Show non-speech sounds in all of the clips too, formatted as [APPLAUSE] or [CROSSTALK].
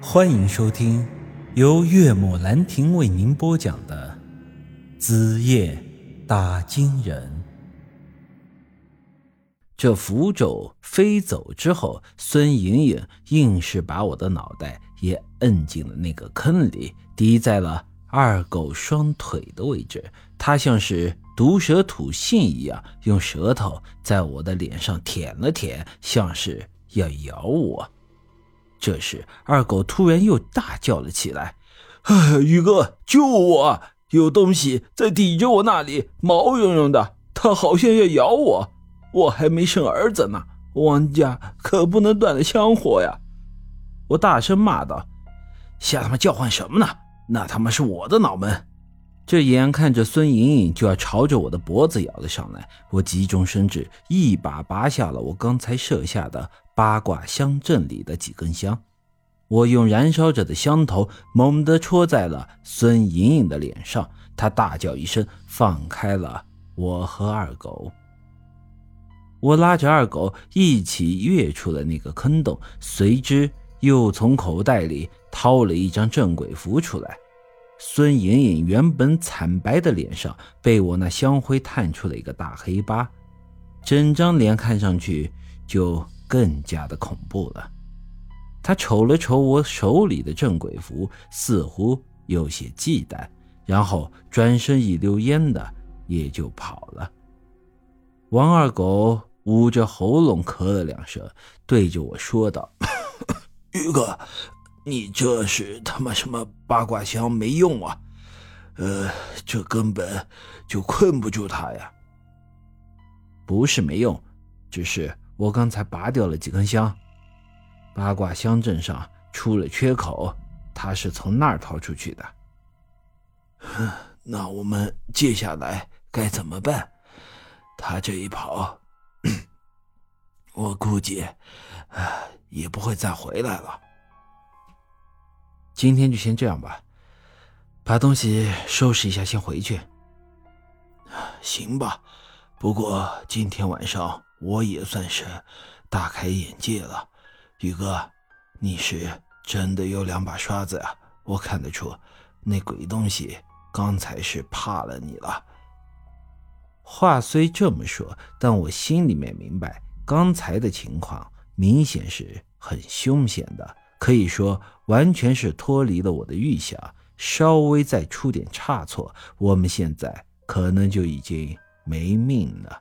欢迎收听由岳母兰亭为您播讲的《子夜打金人》。这符咒飞走之后，孙莹莹硬是把我的脑袋也摁进了那个坑里，抵在了二狗双腿的位置。他像是毒蛇吐信一样，用舌头在我的脸上舔了舔，像是要咬我。这时，二狗突然又大叫了起来：“哎，宇哥，救我！有东西在抵着我那里，毛茸茸的，它好像要咬我。我还没生儿子呢，王家可不能断了香火呀！”我大声骂道：“瞎他妈叫唤什么呢？那他妈是我的脑门！”这眼看着孙莹莹就要朝着我的脖子咬了上来，我急中生智，一把拔下了我刚才设下的八卦香阵里的几根香。我用燃烧着的香头猛地戳在了孙莹莹的脸上，她大叫一声，放开了我和二狗。我拉着二狗一起跃出了那个坑洞，随之又从口袋里掏了一张镇鬼符出来。孙莹莹原本惨白的脸上被我那香灰探出了一个大黑疤，整张脸看上去就更加的恐怖了。她瞅了瞅我手里的镇鬼符，似乎有些忌惮，然后转身一溜烟的也就跑了。王二狗捂着喉咙咳了两声，对着我说道：“ [COUGHS] 宇哥。”你这是他妈什么八卦香没用啊？呃，这根本就困不住他呀。不是没用，只是我刚才拔掉了几根香，八卦香阵上出了缺口，他是从那儿逃出去的。那我们接下来该怎么办？他这一跑，[COUGHS] 我估计，啊，也不会再回来了。今天就先这样吧，把东西收拾一下，先回去。行吧，不过今天晚上我也算是大开眼界了。宇哥，你是真的有两把刷子啊！我看得出，那鬼东西刚才是怕了你了。话虽这么说，但我心里面明白，刚才的情况明显是很凶险的。可以说，完全是脱离了我的预想。稍微再出点差错，我们现在可能就已经没命了。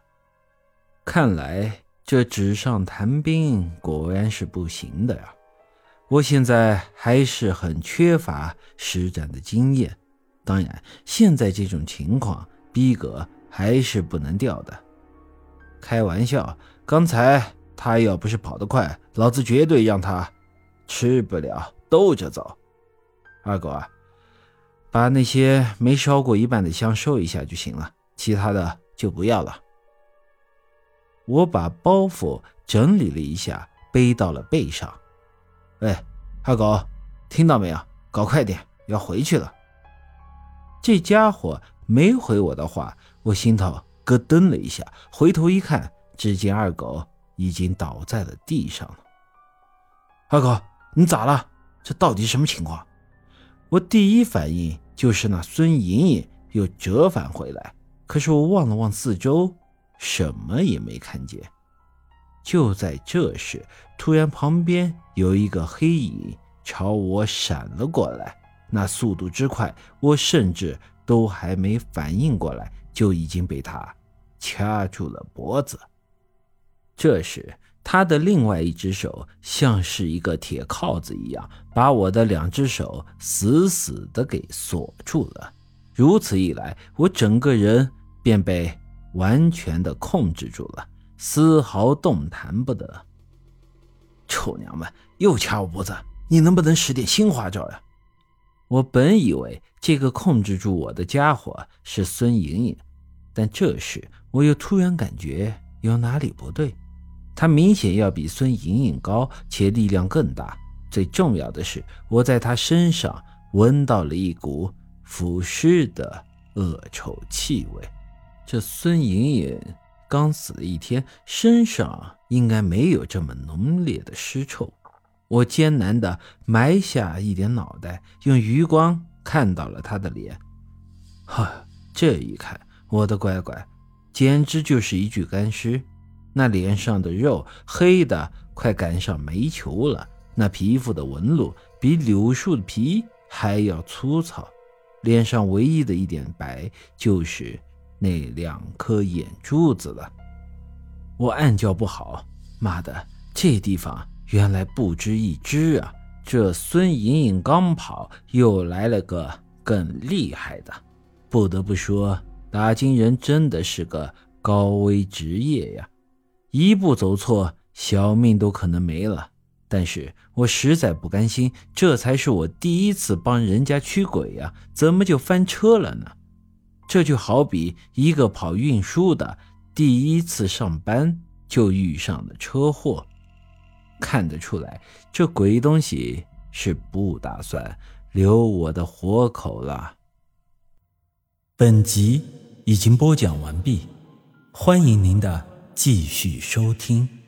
看来这纸上谈兵果然是不行的呀！我现在还是很缺乏实战的经验，当然，现在这种情况，逼格还是不能掉的。开玩笑，刚才他要不是跑得快，老子绝对让他。吃不了兜着走，二狗啊，把那些没烧过一半的香收一下就行了，其他的就不要了。我把包袱整理了一下，背到了背上。喂，二狗，听到没有？搞快点，要回去了。这家伙没回我的话，我心头咯噔了一下，回头一看，只见二狗已经倒在了地上了。二狗。你咋了？这到底什么情况？我第一反应就是那孙莹莹又折返回来，可是我望了望四周，什么也没看见。就在这时，突然旁边有一个黑影朝我闪了过来，那速度之快，我甚至都还没反应过来，就已经被他掐住了脖子。这时。他的另外一只手像是一个铁铐子一样，把我的两只手死死的给锁住了。如此一来，我整个人便被完全的控制住了，丝毫动弹不得。臭娘们，又掐我脖子！你能不能使点新花招呀？我本以为这个控制住我的家伙是孙莹莹，但这时我又突然感觉有哪里不对。他明显要比孙莹莹高，且力量更大。最重要的是，我在他身上闻到了一股腐尸的恶臭气味。这孙莹莹刚死了一天，身上应该没有这么浓烈的尸臭。我艰难地埋下一点脑袋，用余光看到了他的脸。哈，这一看，我的乖乖，简直就是一具干尸。那脸上的肉黑的快赶上煤球了，那皮肤的纹路比柳树的皮还要粗糙。脸上唯一的一点白，就是那两颗眼珠子了。我暗叫不好，妈的，这地方原来不止一只啊！这孙莹莹刚跑，又来了个更厉害的。不得不说，打金人真的是个高危职业呀，一步走错，小命都可能没了。但是我实在不甘心，这才是我第一次帮人家驱鬼呀，怎么就翻车了呢？这就好比一个跑运输的，第一次上班就遇上了车祸。看得出来，这鬼东西是不打算留我的活口了。本集已经播讲完毕，欢迎您的继续收听。